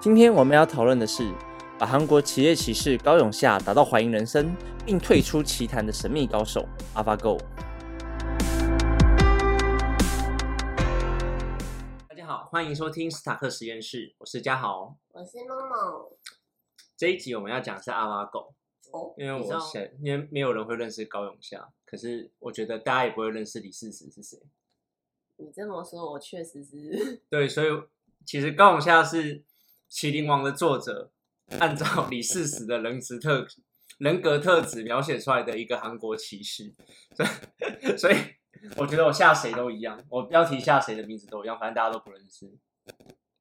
今天我们要讨论的是，把韩国企业骑士高永夏打到怀疑人生，并退出棋坛的神秘高手 AlphaGo。大家好，欢迎收听斯塔克实验室，我是嘉豪。我是梦梦。这一集我们要讲的是 AlphaGo，哦，因为我想因为没有人会认识高永夏，可是我觉得大家也不会认识李世石是谁。你这么说，我确实是对，所以其实高永夏是《麒麟王》的作者，按照李世石的人质特人格特质描写出来的一个韩国骑士，所以所以我觉得我下谁都一样，我标题下谁的名字都一样，反正大家都不认识。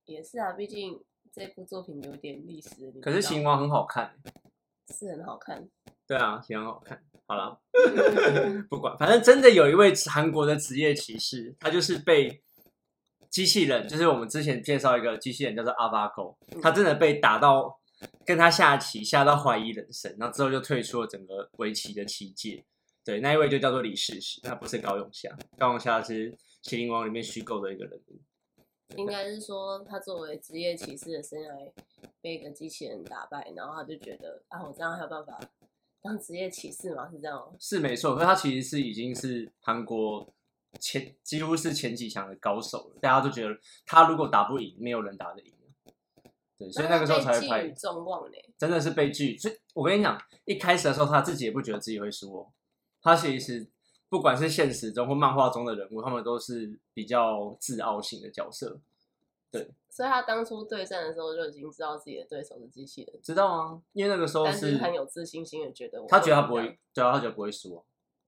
也是啊，毕竟这部作品有点历史。可是《知道麒麟王》很好看，是很好看，对啊，《麒麟王》很好看。好了，不管，反正真的有一位韩国的职业骑士，他就是被机器人，就是我们之前介绍一个机器人叫做阿巴狗，他真的被打到跟他下棋下到怀疑人生，然后之后就退出了整个围棋的棋界。对，那一位就叫做李世石，他不是高永夏，高永夏是《麒麟王》里面虚构的一个人物。应该是说他作为职业骑士的生涯被一个机器人打败，然后他就觉得啊，我这样还有办法当职业骑士吗？是这样吗？是没错，可是他其实是已经是韩国前几乎是前几强的高手了，大家都觉得他如果打不赢，没有人打得赢。对，所以那个时候才会拍众望呢。真的是被拒。所以我跟你讲，一开始的时候他自己也不觉得自己会输哦。他其实不管是现实中或漫画中的人物，他们都是比较自傲型的角色，对所以他当初对战的时候就已经知道自己的对手是机器人，知道啊？因为那个时候但是很有自信心的觉得我他觉得他不会，对啊，他觉得不会输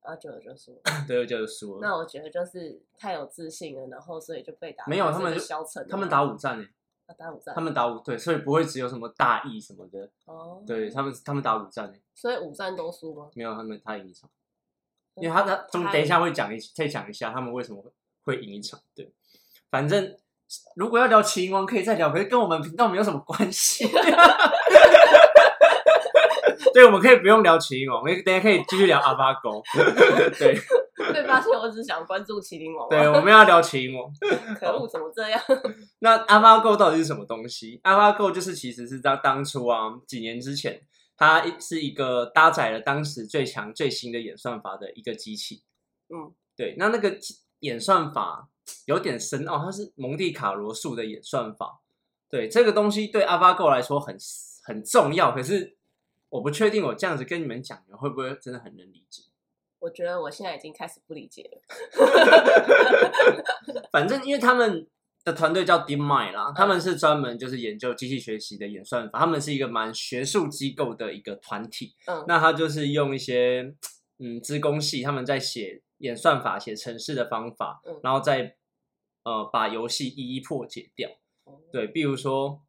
哦，啊，久了就输了。对，就是输了。那我觉得就是太有自信了，然后所以就被打。没有他们就消沉，他们打五战呢，啊打五战，他们打五对，所以不会只有什么大意什么的。哦，对他们，他们打五战诶，所以五战都输吗？没有他们他赢一场，因为他他中等一下会讲一再讲一下他们为什么会赢一场。对，反正如果要聊秦王可以再聊，可是跟我们频道没有什么关系。对，我们可以不用聊麒麟王，我们等一下可以继续聊阿巴狗。对 被发现我只想关注麒麟王吗，对，我们要聊麒麟王。可恶，怎么这样？那 AlphaGo 到底是什么东西？AlphaGo 就是其实是在当初啊，几年之前，它一是一个搭载了当时最强最新的演算法的一个机器。嗯，对，那那个演算法有点深奥，它是蒙地卡罗数的演算法。对，这个东西对 AlphaGo 来说很很重要，可是我不确定我这样子跟你们讲，你们会不会真的很能理解？我觉得我现在已经开始不理解了。反正因为他们的团队叫 DeepMind 嗯啦，他们是专门就是研究机器学习的演算法，他们是一个蛮学术机构的一个团体。嗯，那他就是用一些嗯资工系他们在写演算法、写程式的方法，嗯然后再呃把游戏一一破解掉。哦对，比如说，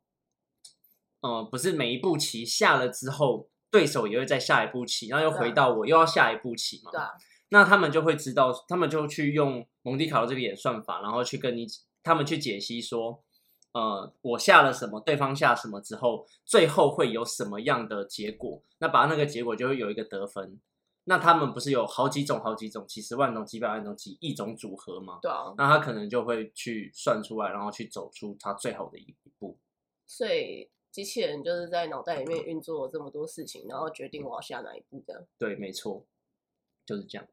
呃，不是每一步棋下了之后，对手也会再下一步棋，然后又回到我又要下一步棋嘛。对啊，那他们就会知道，他们就去用蒙迪卡罗这个演算法，然后去跟你他们去解析说，呃，我下了什么，对方下什么之后，最后会有什么样的结果？那把那个结果就会有一个得分。那他们不是有好几种、好几种、几十万种、几百万种、几亿种组合吗？对啊，那他可能就会去算出来，然后去走出他最好的一步。所以机器人就是在脑袋里面运作了这么多事情，然后决定我要下哪一步这样。对，没错，就是这样。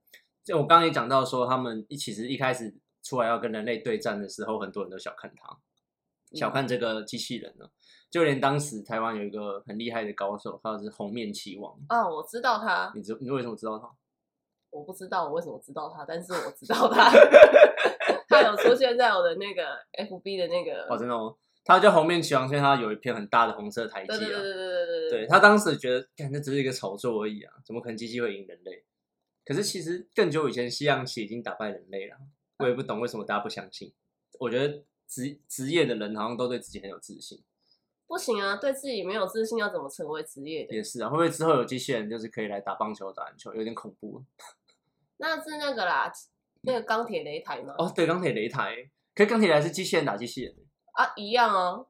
就我刚刚也讲到说，他们一其实一开始出来要跟人类对战的时候，很多人都小看他，小看这个机器人呢。就连当时台湾有一个很厉害的高手，他是红面棋王。啊，我知道他，你知你为什么知道他？我不知道我为什么知道他，但是我知道他，他有出现在我的那个 FB 的那个，哦，真的吗？他叫红面棋王，所以他有一片很大的红色台阶啊。对对对对对对对他当时觉得，看这只是一个炒作而已啊，怎么可能机器会赢人类？可是其实更久以前，西洋棋已经打败人类了。我也不懂为什么大家不相信。我觉得职职业的人好像都对自己很有自信。不行啊，对自己没有自信，要怎么成为职业的？也是啊，会不会之后有机器人就是可以来打棒球、打篮球？有点恐怖 那是那个啦，那个钢铁擂台吗，哦。对，钢铁擂台，可是钢铁擂台是机器人打机器人，啊，一样啊，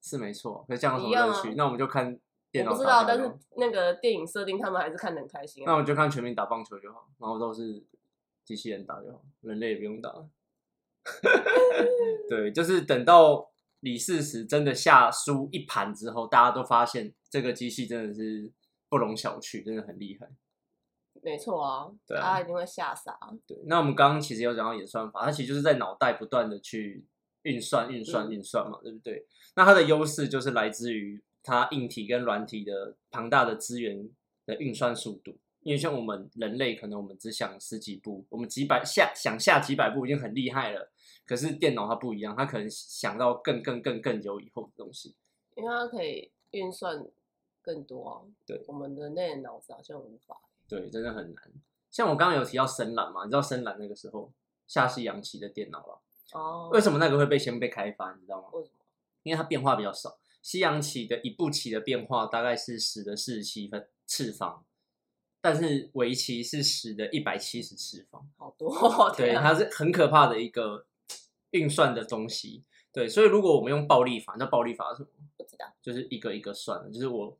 是没错。可是这样有什一样啊么乐趣？那我们就看电脑我不知道，但是那个电影设定他们还是看得很开心啊。那我们就看全民打棒球就好，然后都是机器人打就好，人类也不用打。对，就是等到李世石真的下输一盘之后，大家都发现这个机器真的是不容小觑，真的很厉害。没错啊，对啊大家一定会吓傻。对，那我们刚刚其实有讲到演算法，它其实就是在脑袋不断的去运算、运算、嗯运算嘛，对不对？那它的优势就是来自于它硬体跟软体的庞大的资源的运算速度。因为像我们人类，可能我们只想十几步，我们几百下想下几百步已经很厉害了。可是电脑它不一样，它可能想到更更更更久以后的东西。因为它可以运算更多啊。对，我们人类的脑子好像无法。对，真的很难。像我刚刚有提到深蓝嘛，你知道深蓝那个时候下西洋棋的电脑了，哦，为什么那个会被先被开发？你知道吗？为什么？因为它变化比较少。西洋棋的一步棋的变化大概是十的四十七分次方，但是围棋是十的一百七十次方。好多哦，对，啊它是很可怕的一个运算的东西。对，所以如果我们用暴力法，那暴力法是什么？不知道。就是一个一个算的，就是我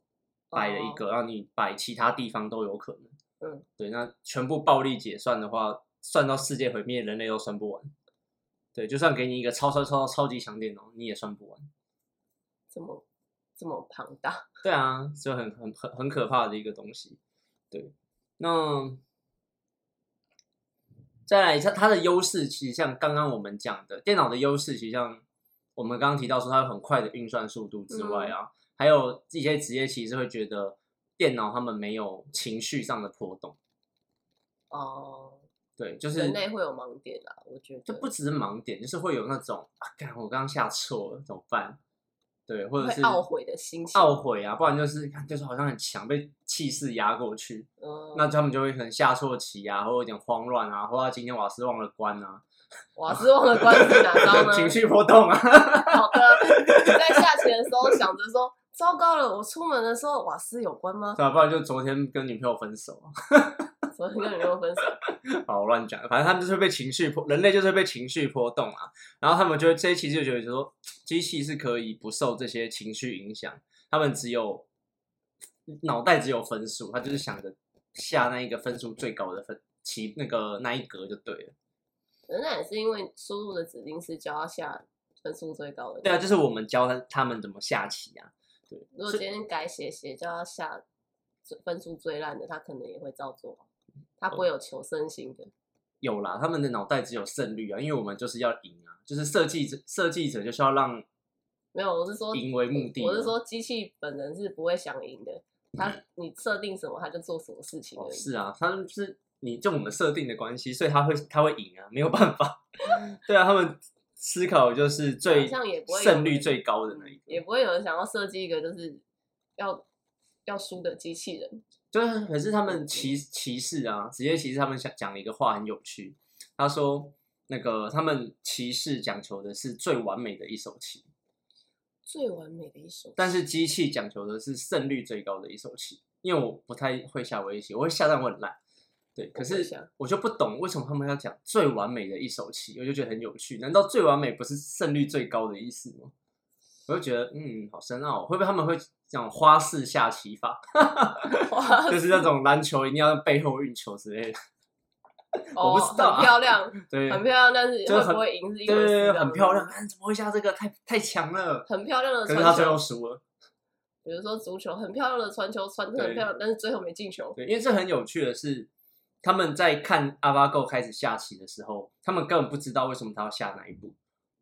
摆了一哦个，让你摆其他地方都有可能。嗯，对，那全部暴力解算的话，算到世界毁灭，人类都算不完。对，就算给你一个超超超超级强电脑，你也算不完。这么这么庞大，对啊，就很很很很可怕的一个东西。对，那再来它它的优势，其实像刚刚我们讲的，电脑的优势，其实像我们刚刚提到说它有很快的运算速度之外啊，还有一些职业其实会觉得电脑他们没有情绪上的波动。哦，对，就是人类会有盲点啊，我觉得就不只是盲点，就是会有那种啊，干我刚刚下错了怎么办？对，或者是懊悔的心情。懊悔啊，不然就是看就是好像很强，被气势压过去，嗯，那他们就会可能下错棋啊，或者有点慌乱啊，或者今天瓦斯忘了关啊，瓦斯忘了关是哪招呢？情绪波动啊，好的，你在下棋的时候想着说，糟糕了，我出门的时候瓦斯有关吗？对啊，不然就昨天跟女朋友分手啊，昨天跟女朋友分手，好乱讲，反正他们就是被情绪波，人类就是被情绪波动啊，然后他们就会这一期就觉得说，机器是可以不受这些情绪影响，他们只有脑袋只有分数，他就是想着下那一个分数最高的分棋那个那一格就对了。人那也是因为输入的指令是教他下分数最高的。对啊，就是我们教他他们怎么下棋啊。对，如果今天改写写叫他下最分数最烂的，他可能也会照做，他不会有求生心的。有啦，他们的脑袋只有胜率啊，因为我们就是要赢啊，就是设计者设计者就是要让没有，我是说赢为目的啊我是说机器本人是不会想赢的，他你设定什么他就做什么事情。是啊，他们是你就我们设定的关系，所以他会他会赢啊，没有办法。对啊，他们思考就是最胜率最高的那一个，也不会有人想要设计一个就是要要输的机器人。就是可是他们骑骑士啊，职业骑士他们想讲了一个话很有趣，他说那个他们骑士讲求的是最完美的一手棋，最完美的一手棋，但是机器讲求的是胜率最高的一手棋。因为我不太会下围棋，我会下但我很烂。对，可是我就不懂为什么他们要讲最完美的一手棋，我就觉得很有趣。难道最完美不是胜率最高的意思吗？我就觉得嗯，好深奥哦，会不会他们会讲花式下棋法，就是那种篮球一定要背后运球之类的？我不哦知道啊很漂亮，对，很漂亮，但是就是很会不会赢是一对。很漂亮。但怎么会下这个？太太强了。很漂亮的传可是他最后球，输了。比如说足球，很漂亮的传球，传的很漂亮，但是最后没进球。对，因为这很有趣的是，他们在看阿巴 Go 开始下棋的时候，他们根本不知道为什么他要下哪一步，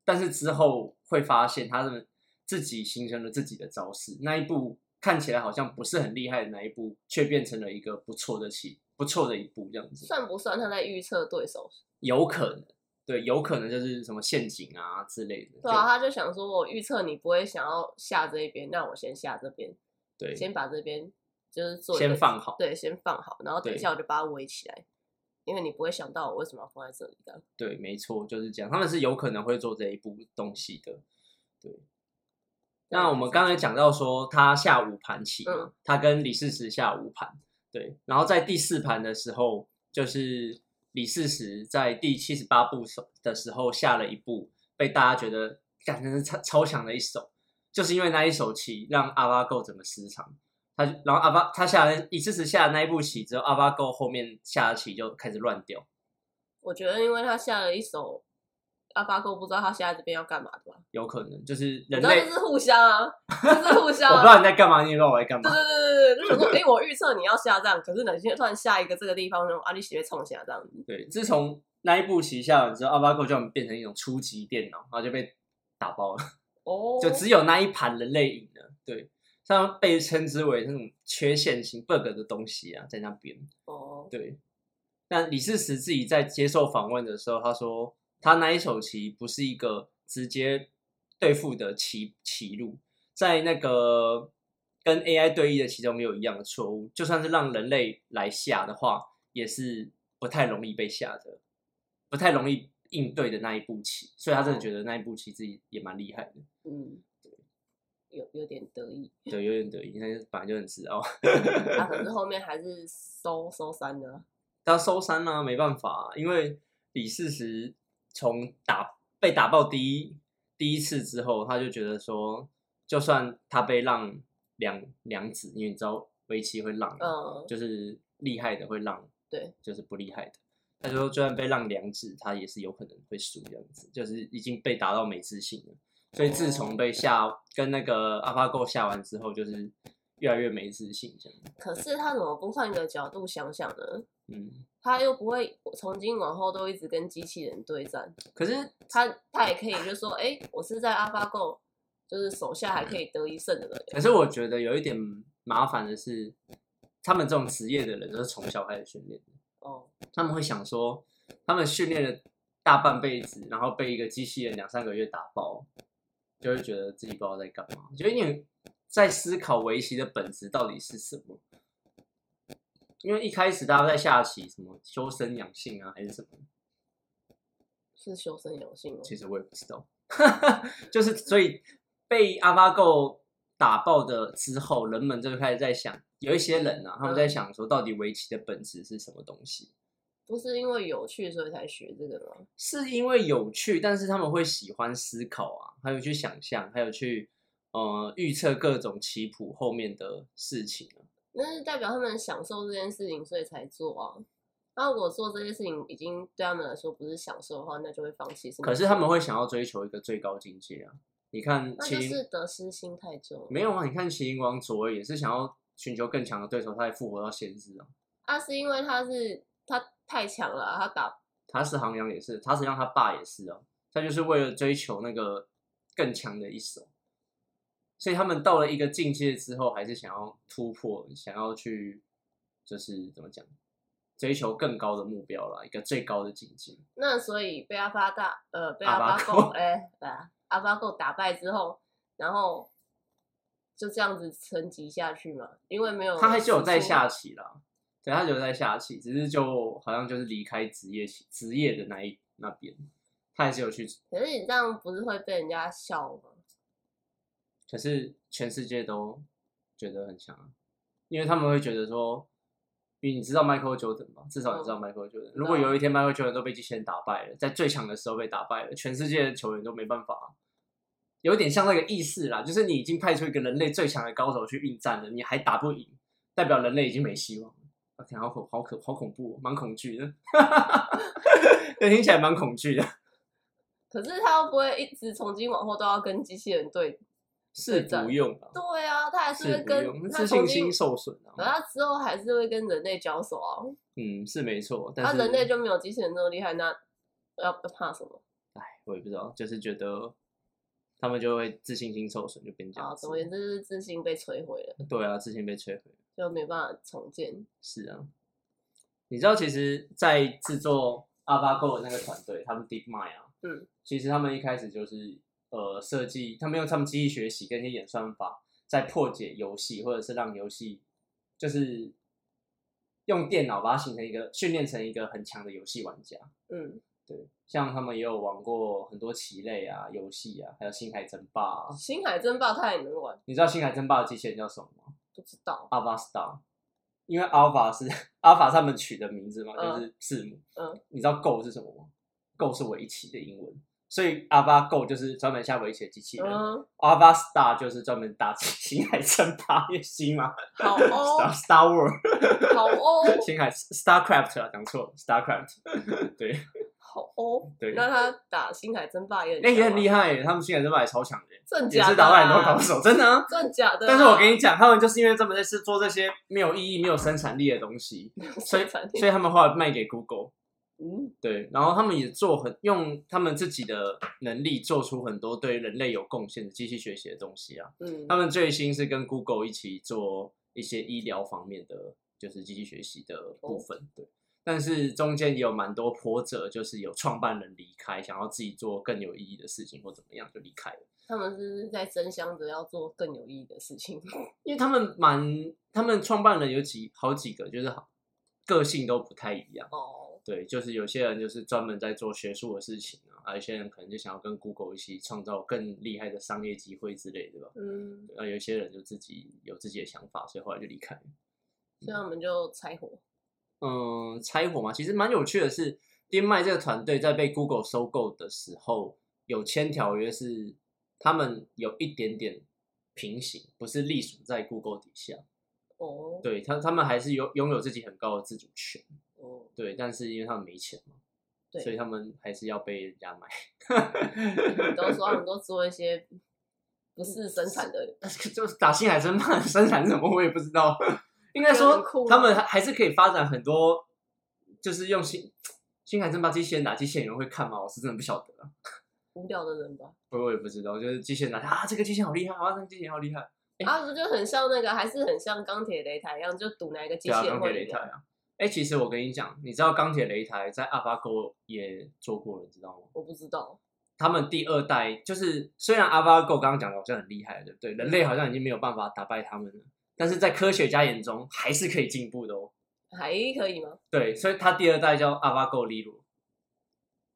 但是之后会发现他们自己形成了自己的招式，那一步看起来好像不是很厉害的那一步，却变成了一个不错的棋，不错的一步，这样子，算不算他在预测对手？有可能，对，有可能就是什么陷阱啊之类的，对啊，他就想说，我预测你不会想要下这一边，那我先下这边，对，先把这边就是做先放好，对，先放好，然后等一下我就把它围起来，因为你不会想到我为什么要放在这里的。对，没错，就是这样，他们是有可能会做这一步东西的，对。那我们刚才讲到说，他下五盘棋嘛，嗯他跟李世石下五盘，对。然后在第四盘的时候，就是李世石在第七十八步手的时候下了一步，被大家觉得感觉是超超强的一手，就是因为那一手棋让阿巴够怎么失常。他然后阿巴他下了李世石下的那一步棋之后，阿巴够后面下的棋就开始乱掉。我觉得，因为他下了一手 AlphaGo 不知道他现在这边要干嘛的吧？有可能就是人类就，是互相啊，就是互相、啊。我不知道你在干嘛，你也不知道我在干嘛对。对对对对，就想说，哎、我预测你要下这样，可是哪天突然下一个这个地方，那种啊，你喜欢冲下这样子。对，自从那一步棋下了之后，AlphaGo 就变成一种初级电脑，然后就被打包了，哦，就只有那一盘人类赢了。对，像被称之为那种缺陷型 bug 的东西啊，在那边。哦，对，但李世石自己在接受访问的时候，他说他那一手棋不是一个直接对付的棋棋路，在那个跟 AI 对弈的其中也有一样的错误，就算是让人类来下的话，也是不太容易被下的，不太容易应对的那一步棋，所以他真的觉得那一步棋自己也蛮厉害的，嗯，有有点得意，对，有点得意，但是本来就很自傲。啊，可是后面还是收收山的啊。他收山呢、没办法、因为李世石从打被打爆第一第一次之后，他就觉得说，就算他被让两两子，因为你知道围棋会让，嗯，就是厉害的会让，对，就是不厉害的。他就说，就算被让两子，他也是有可能会输这样子，就是已经被打到没自信了。所以自从被下跟那个 AlphaGo 下完之后，就是越来越没自信这样。可是他怎么不换个角度想想呢？嗯，他又不会从今往后都一直跟机器人对战，可是他他也可以就说，哎、我是在 AlphaGo，就是手下还可以得一胜的人。可是我觉得有一点麻烦的是，他们这种职业的人都是从小开始训练的，哦，他们会想说，他们训练了大半辈子，然后被一个机器人两三个月打爆，就会觉得自己不知道在干嘛，就有点在思考围棋的本质到底是什么。因为一开始大家在下棋，什么修身养性啊，还是什么，是修身养性哦。其实我也不知道，就是所以被 AlphaGo 打爆的之后，人们就开始在想，有一些人啊，他们在想说，到底围棋的本质是什么东西？不是因为有趣所以才学这个的吗？是因为有趣，但是他们会喜欢思考啊，还有去想象，还有去呃预测各种棋谱后面的事情啊。那是代表他们享受这件事情，所以才做啊。那如果做这件事情已经对他们来说不是享受的话，那就会放弃。可是他们会想要追求一个最高境界啊！你看那就是得失心太重。没有啊？你看麒麟王卓也是想要寻求更强的对手，他才复活到现实啊。啊，是因为他是他太强了啊，他打他是航阳也是，他实际上他爸也是啊，他就是为了追求那个更强的一手，所以他们到了一个境界之后，还是想要突破，想要去就是怎么讲，追求更高的目标啦，一个最高的境界。那所以被阿发大呃被阿阿巴狗发狗哎啊阿发狗打败之后，然后就这样子沉寂下去嘛，因为没有他还是有在下棋啦，对，他有在下棋，只是就好像就是离开职业棋职业的那一那边，他还是有去，可是你这样不是会被人家笑吗？可是全世界都觉得很强啊，因为他们会觉得说，因为你知道 Michael Jordan 吧？至少你知道嗯 Michael Jordan。如果有一天 Michael Jordan 都被机器人打败了，在最强的时候被打败了，全世界的球员都没办法。有点像那个意识啦，就是你已经派出一个人类最强的高手去应战了，你还打不赢，代表人类已经没希望了。啊，天，好恐，好可，好恐怖、哦，蛮恐惧的。对，听起来蛮恐惧的，可是他又不会一直从今往后都要跟机器人对。是不用啊，对啊，他还是会跟自信心，受损可啊。他之后还是会跟人类交手啊。嗯，是没错，但他是人类就没有机器人那么厉害，那要怕什么？哎，我也不知道，就是觉得他们就会自信心受损，就变这啊，样啊总而。言之，就是自信被摧毁了，对啊，自信被摧毁。就没办法重建。是啊，你知道，其实，在制作 AlphaGo 的那个团队，他们 DeepMind 啊，嗯，其实他们一开始就是呃设计，他们用他们机器学习跟一些演算法，在破解游戏，或者是让游戏就是用电脑把它形成一个训练成一个很强的游戏玩家。嗯，对，像他们也有玩过很多棋类啊、游戏啊，还有星海争霸啊。星海争霸他也能玩，你知道星海争霸的机器人叫什么吗不知道。？Alpha Star，因为 Alpha 是 Alpha 他们取的名字嘛，嗯就是字母。嗯，你知道 Go 是什么吗？Go 是围棋的英文，所以 Alpha Go 就是专门下围棋的机器人。嗯，Alpha Star 就是专门打星海争霸，也行嘛好哦，Star World，好哦，星海 Starcraft 啊，讲错了，Starcraft，对，好哦，对那他打星海争霸也很哎、也很厉害，耶，他们星海争霸也超强的耶，也真假的是打败很多啊高手，真的啊。真假的啊？但是我跟你讲，他们就是因为这么在是做这些没有意义、没有生产力的东西，所以所以他们后来卖给 Google。嗯，对，然后他们也做很用他们自己的能力做出很多对人类有贡献的机器学习的东西啊。嗯，他们最新是跟 Google 一起做一些医疗方面的，就是机器学习的部分。对，但是中间也有蛮多波折，就是有创办人离开，想要自己做更有意义的事情或怎么样就离开了。他们是在争相着要做更有意义的事情。因为他们蛮，他们创办人有几好几个，就是好个性都不太一样。哦，对，就是有些人就是专门在做学术的事情啊，啊有些人可能就想要跟 Google 一起创造更厉害的商业机会之类的吧。嗯，啊，有些人就自己有自己的想法，所以后来就离开。所以我们就拆伙。嗯，拆伙嘛，其实蛮有趣的是，丁麦这个团队在被 Google 收购的时候，有签条约是他们有一点点平行，不是隶属在 Google 底下。哦，对他，他们还是有拥有自己很高的自主权。哦，对，但是因为他们没钱嘛，对所以他们还是要被人家买。都说他们 都做一些不是生产的，就是打星海争霸生产什么，我也不知道。应该说很酷啊他们还还是可以发展很多，就是用星星海争霸机器人打机器人，有人会看吗？我是真的不晓得啊。无聊的人吧？我我也不知道，就是机器人打啊，这个机器人好厉害，啊，这个机器人好厉害。哎啊，不就很像那个，还是很像钢铁擂台一样，就赌哪一个机对啊，器人钢铁会赢啊。哎、其实我跟你讲，你知道钢铁擂台在 AlphaGo 也做过了，你知道吗？我不知道，他们第二代就是虽然 AlphaGo 刚刚讲的好像很厉害，对不对？人类好像已经没有办法打败他们了，但是在科学家眼中还是可以进步的哦。还可以吗？对，所以他第二代叫 AlphaGo Lilo，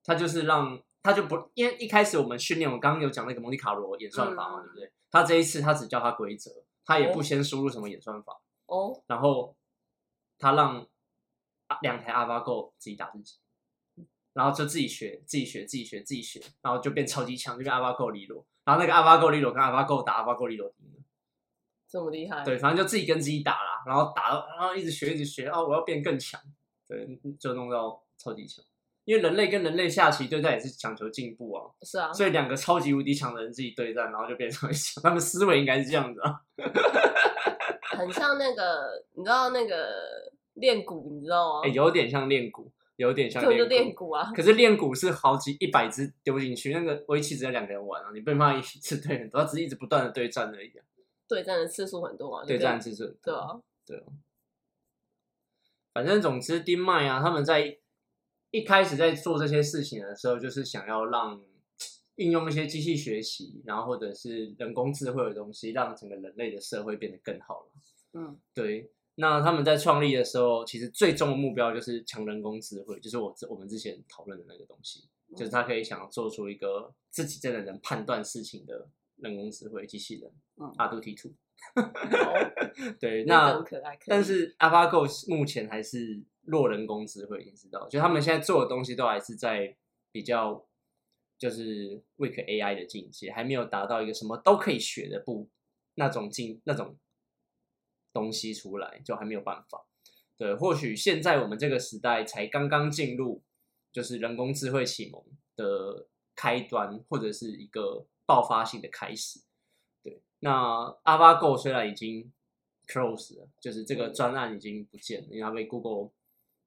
他就是让他就不因为一开始我们训练，我刚刚有讲那个蒙迪卡罗演算法嘛，嗯对不对？他这一次他只教他规则，他也不哦先输入什么演算法，哦，然后他让啊两台 AlphaGo 自己打自己，然后就自己学，自己学，自己学，自己学，然后就变超级强，就变 AlphaGo Lilo，然后那个 AlphaGo Lilo 跟 AlphaGo 打 AlphaGo Lilo 赢了。这么厉害？对，，反正就自己跟自己打啦，然后打到，然后一直学，一直学，哦，我要变更强，对，就弄到超级强。因为人类跟人类下棋对战也是讲求进步啊，是啊，所以两个超级无敌强的人自己对战，然后就变成超级强。他们思维应该是这样子啊。很像那个，你知道那个练鼓，你知道吗？哎、有点像练鼓，有点像练练鼓啊，可是练鼓是好几一百只丢进去，那个围棋只有两个人玩啊，你没办法一次对很多，他只是一直不断的对战而已、啊。对战的次数很多啊，对就战次数对啊，对啊。反正总之，丁麦啊，他们在一开始在做这些事情的时候，就是想要让应用一些机器学习，然后或者是人工智慧的东西，让整个人类的社会变得更好了。嗯，对，那他们在创立的时候，其实最终的目标就是强人工智慧，就是我之我们之前讨论的那个东西，就是他可以想要做出一个自己真的能判断事情的人工智慧机器人，嗯。阿杜 T two。对，那但是 AlphaGo 目前还是弱人工智慧，你知道，就他们现在做的东西都还是在比较就是 weak AI 的境界，还没有达到一个什么都可以学的不那种境那种东西出来，就还没有办法。对，或许现在我们这个时代才刚刚进入，就是人工智慧启蒙的开端，或者是一个爆发性的开始。对，那 AlphaGo 虽然已经 close 了，就是这个专案已经不见了，因为它被 Google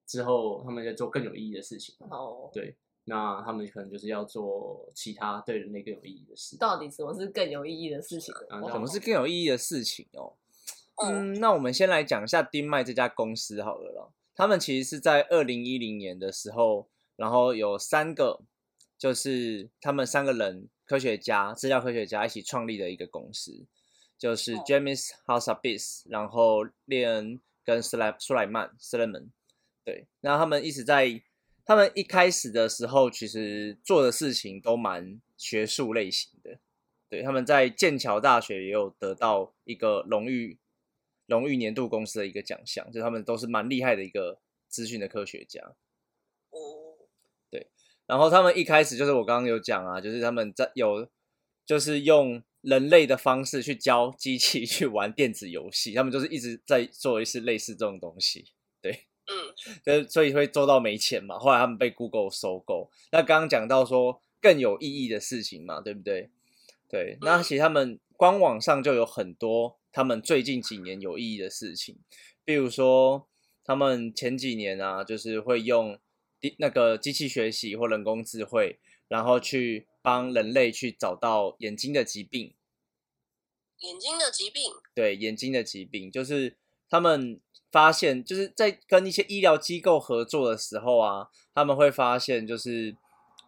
之后，他们在做更有意义的事情。哦，对，那他们可能就是要做其他对人类更有意义的事。到底什么是更有意义的事情什么是更有意义的事情哦？嗯，那我们先来讲一下丁麦这家公司好了啦。他们其实是在二零一零年的时候，然后有三个，就是他们三个人科学家、资料科学家一起创立的一个公司，就是哦 James Hassabis，然后列恩跟斯莱苏莱曼斯莱门。对，那他们一直在，他们一开始的时候，其实做的事情都蛮学术类型的。对，他们在剑桥大学也有得到一个荣誉荣誉年度公司的一个奖项，就他们都是蛮厉害的一个资讯的科学家。哦，然后他们一开始就是我刚刚有讲啊，就是他们在有就是用人类的方式去教机器去玩电子游戏，他们就是一直在做一次类似这种东西。对，嗯，就是所以会做到没钱嘛。后来他们被 Google 收购。那刚刚讲到说更有意义的事情嘛，对不对？对，那其实他们官网上就有很多他们最近几年有意义的事情，比如说他们前几年啊，就是会用那个机器学习或人工智慧，然后去帮人类去找到眼睛的疾病。眼睛的疾病，对眼睛的疾病，就是他们发现，就是在跟一些医疗机构合作的时候啊，他们会发现，就是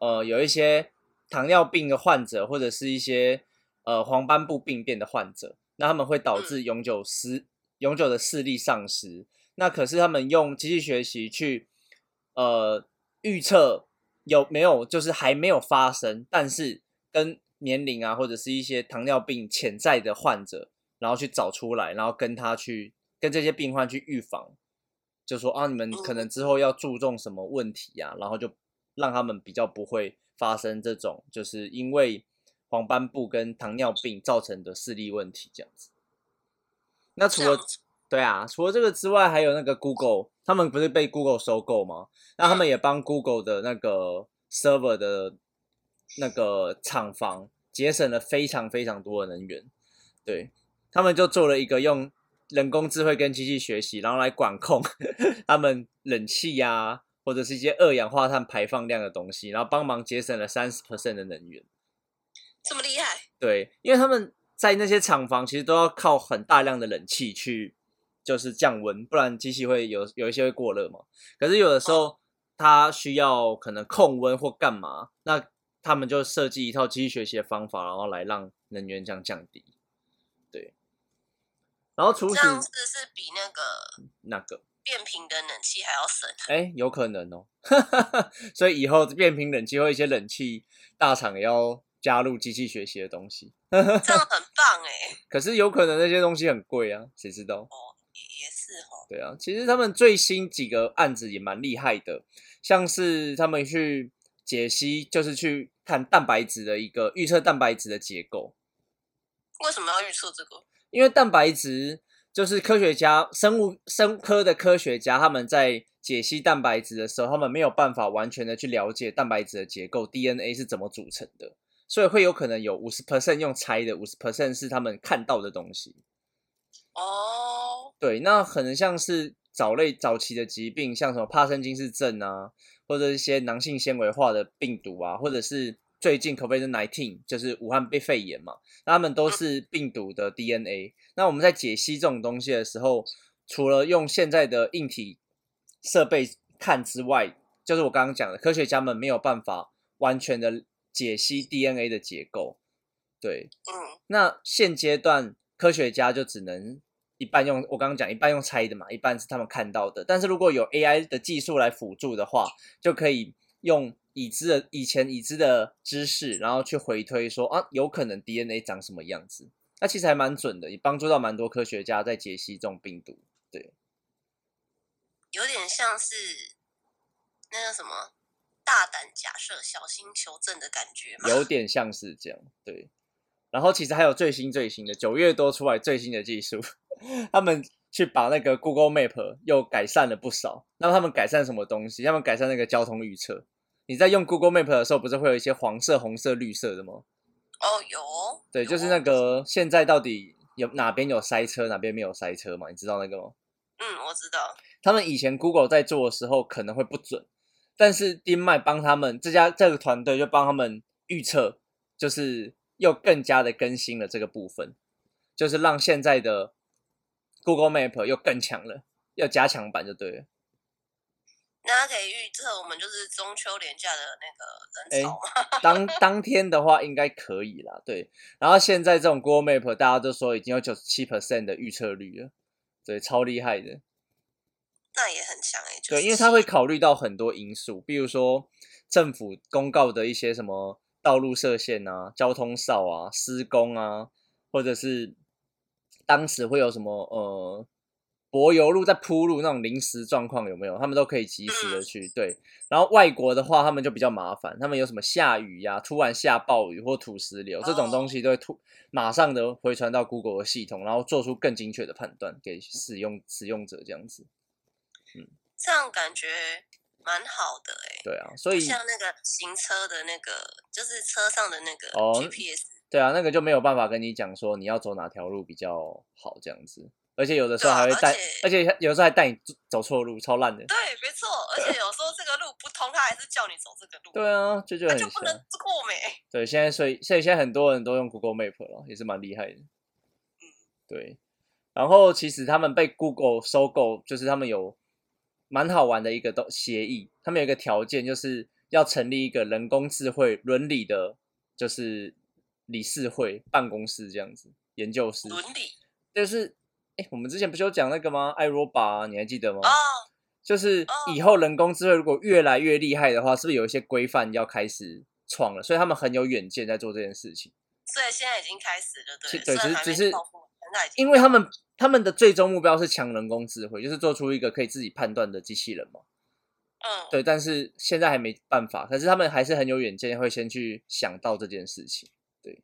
呃有一些糖尿病的患者，或者是一些呃黄斑部病变的患者，那他们会导致永久失永久的视力丧失。那可是他们用机器学习去呃预测有没有，就是还没有发生，但是跟年龄啊，或者是一些糖尿病潜在的患者，然后去找出来，然后跟他去跟这些病患去预防，就说啊，你们可能之后要注重什么问题啊，然后就让他们比较不会发生这种，就是因为黄斑部跟糖尿病造成的视力问题这样子。那除了对啊，除了这个之外，还有那个 Google，他们不是被 Google 收购吗？那他们也帮 Google 的那个 server 的那个厂房节省了非常非常多的能源。对他们就做了一个用人工智慧跟机器学习，然后来管控 他们冷气呀、或者是一些二氧化碳排放量的东西，然后帮忙节省了三十 percent 的能源。这么厉害？对，因为他们在那些厂房其实都要靠很大量的冷气去，就是降温，不然机器会有有一些会过热嘛。可是有的时候它需要可能控温或干嘛，那他们就设计一套机器学习的方法，然后来让能源这样降低。对，然后除此这样子是比那个那个，变频的冷气还要省。哎，有可能哦。所以以后变频冷气或一些冷气大厂也要加入机器学习的东西。这样很棒哎。可是有可能那些东西很贵啊，谁知道？哦，也也是哦。对啊，其实他们最新几个案子也蛮厉害的，像是他们去解析，就是去看蛋白质的一个预测蛋白质的结构，为什么要预测这个？因为蛋白质就是科学家、生物生科的科学家，他们在解析蛋白质的时候，他们没有办法完全的去了解蛋白质的结构 DNA 是怎么组成的，所以会有可能有五十 percent 用猜的，五十 percent 是他们看到的东西。哦，对，那可能像是藻类早期的疾病，像什么帕森金氏症啊，或者一些囊性纤维化的病毒啊，或者是最近 COVID-19 就是武汉被肺炎嘛，那他们都是病毒的 DNA。那我们在解析这种东西的时候，除了用现在的硬体设备看之外，就是我刚刚讲的，科学家们没有办法完全的解析 DNA 的结构。对，嗯，那现阶段科学家就只能一半用我刚刚讲一半用猜的嘛，一半是他们看到的。但是如果有 AI 的技术来辅助的话，就可以用已知的以前已知的知识，然后去回推说啊，有可能 DNA 长什么样子。那其实还蛮准的，也帮助到蛮多科学家在解析这种病毒。对，有点像是那个什么大胆假设、小心求证的感觉嘛。有点像是这样。对，然后其实还有最新最新的九月多出来最新的技术，他们去把那个 Google Map 又改善了不少。那他们改善什么东西？他们改善那个交通预测。你在用 Google Map 的时候，不是会有一些黄色、红色、绿色的吗？哦，有哦，对，就是那个现在到底有哪边有塞车，哪边没有塞车嘛？你知道那个吗？嗯，我知道。他们以前 Google 在做的时候可能会不准，但是丁麦帮他们这家这个团队就帮他们预测，就是又更加的更新了这个部分，就是让现在的 Google Map 又更强了，要加强版就对了。那它可以预测我们就是中秋连假的那个人潮吗？当当天的话应该可以啦，对。然后现在这种 Google Map 大家都说已经有九十七 percent 的预测率了，对，超厉害的。那也很强哎、欸。对，因为他会考虑到很多因素，比如说政府公告的一些什么道路设限啊、交通哨啊、施工啊，或者是当时会有什么呃柏油路在铺路那种临时状况有没有？他们都可以及时的去对。然后外国的话，他们就比较麻烦，他们有什么下雨呀、突然下暴雨或土石流这种东西，都会突马上的回传到 Google 的系统，然后做出更精确的判断给使用使用者这样子。这样感觉蛮好的哎、对啊，所以像那个行车的那个，就是车上的那个哦 GPS，、对啊，那个就没有办法跟你讲说你要走哪条路比较好这样子，而且有的时候还会带，而且而且有的时候还带你走走错路，超烂的。对，没错。而且有时候这个路不通，他还是叫你走这个路，对啊，就就很就不能像。过没。对，现在所以所以现在很多人都用 Google Map 了，也是蛮厉害的。对，然后其实他们被 Google 收购，就是他们有蛮好玩的一个都协议，他们有一个条件，就是要成立一个人工智慧伦理的，就是理事会办公室这样子，研究室。伦理就是，哎，我们之前不是有讲那个吗？艾罗巴、你还记得吗？哦，就是哦以后人工智慧如果越来越厉害的话，是不是有一些规范要开始创了？所以他们很有远见在做这件事情，所以现在已经开始了，对只是只是因为他们他们的最终目标是强人工智慧，就是做出一个可以自己判断的机器人嘛。嗯，对，但是现在还没办法，可是他们还是很有远见，会先去想到这件事情，对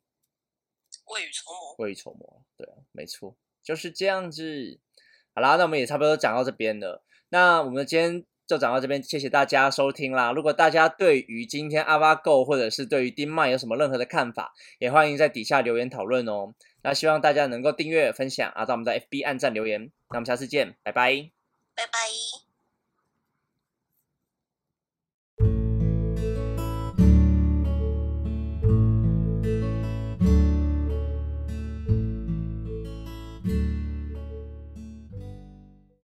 未雨绸缪。未雨绸缪。对啊，没错，就是这样子。好啦，那我们也差不多讲到这边了。那我们今天就讲到这边，谢谢大家收听啦。如果大家对于今天阿巴 Go 或者是对于丁麦有什么任何的看法，也欢迎在底下留言讨论哦。那希望大家能够订阅、分享啊，到我们的 FB 按赞留言。那我们下次见，拜拜。拜拜。